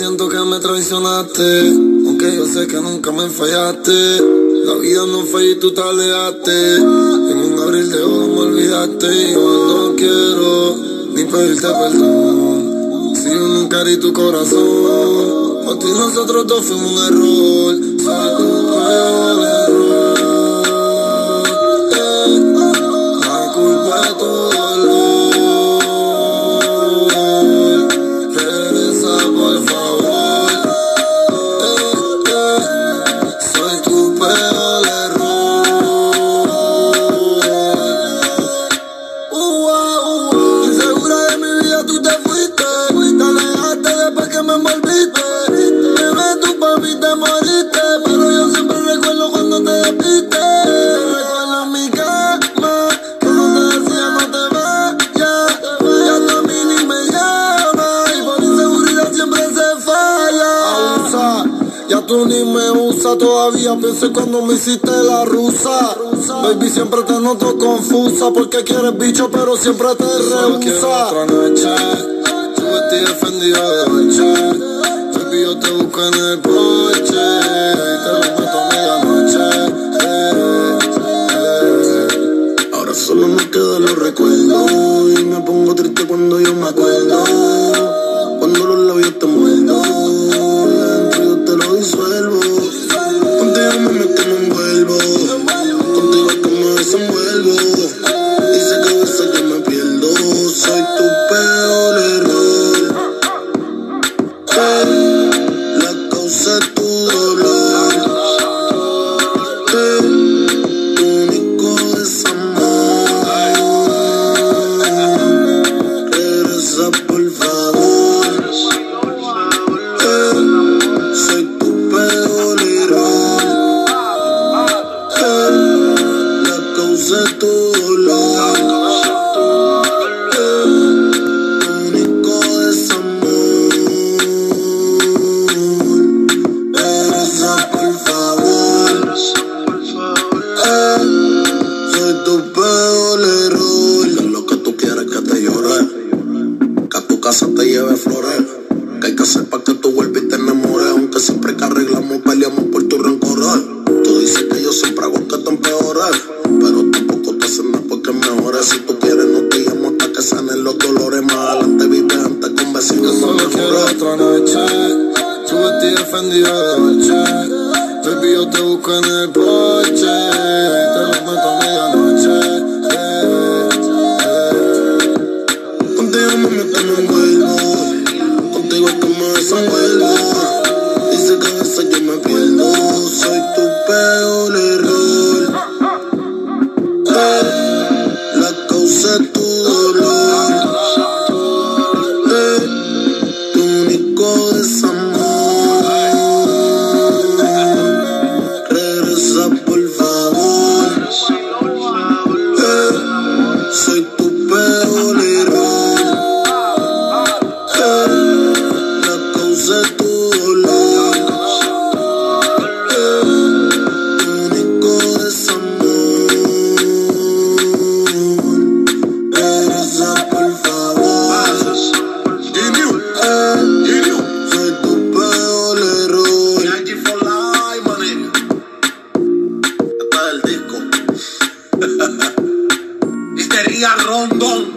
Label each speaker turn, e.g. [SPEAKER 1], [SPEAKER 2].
[SPEAKER 1] siento que me traicionaste, aunque yo sé que nunca me fallaste. La vida no fue y tú te alejaste. En un abril de ojos me olvidaste yo no quiero ni pedirte perdón. Si yo nunca di tu corazón, por ti nosotros dos fuimos un error. Tu peor error. Envolviste. Bebé, tú pa' mí te moriste. Pero yo siempre recuerdo cuando te despiste. Recuerdo en mi cama. Cuando te decía no te vayas. Ya tú a mí ni me llamas. Y por inseguridad siempre se falla. Abusa. Ya tú ni me usas todavía, pienso cuando me hiciste la rusa. Baby, siempre te noto confusa, porque quieres bicho, pero siempre te rehúsa. otra noche, tu vestido defendido de noche. Te busco en el porche, te lo meto a medianoche. eh, eh. Ahora solo me quedan los recuerdos y me pongo triste cuando yo me acuerdo. Cuando los labios te muerdo, dentro yo te lo disuelvo. Contigo me meto me envuelvo, contigo es que me desenvuelvo. Dice que a veces yo me pierdo, soy tu causa Más adelante vive antes con vecinos. Yo solo quiero otra noche. Tu vestido defendido de noche. Baby, yo te busco en el porche. Te lo meto a medianoche. Contigo meto y me envuelvo. Contigo es que me desenvuelvo. Peluquería Rondón.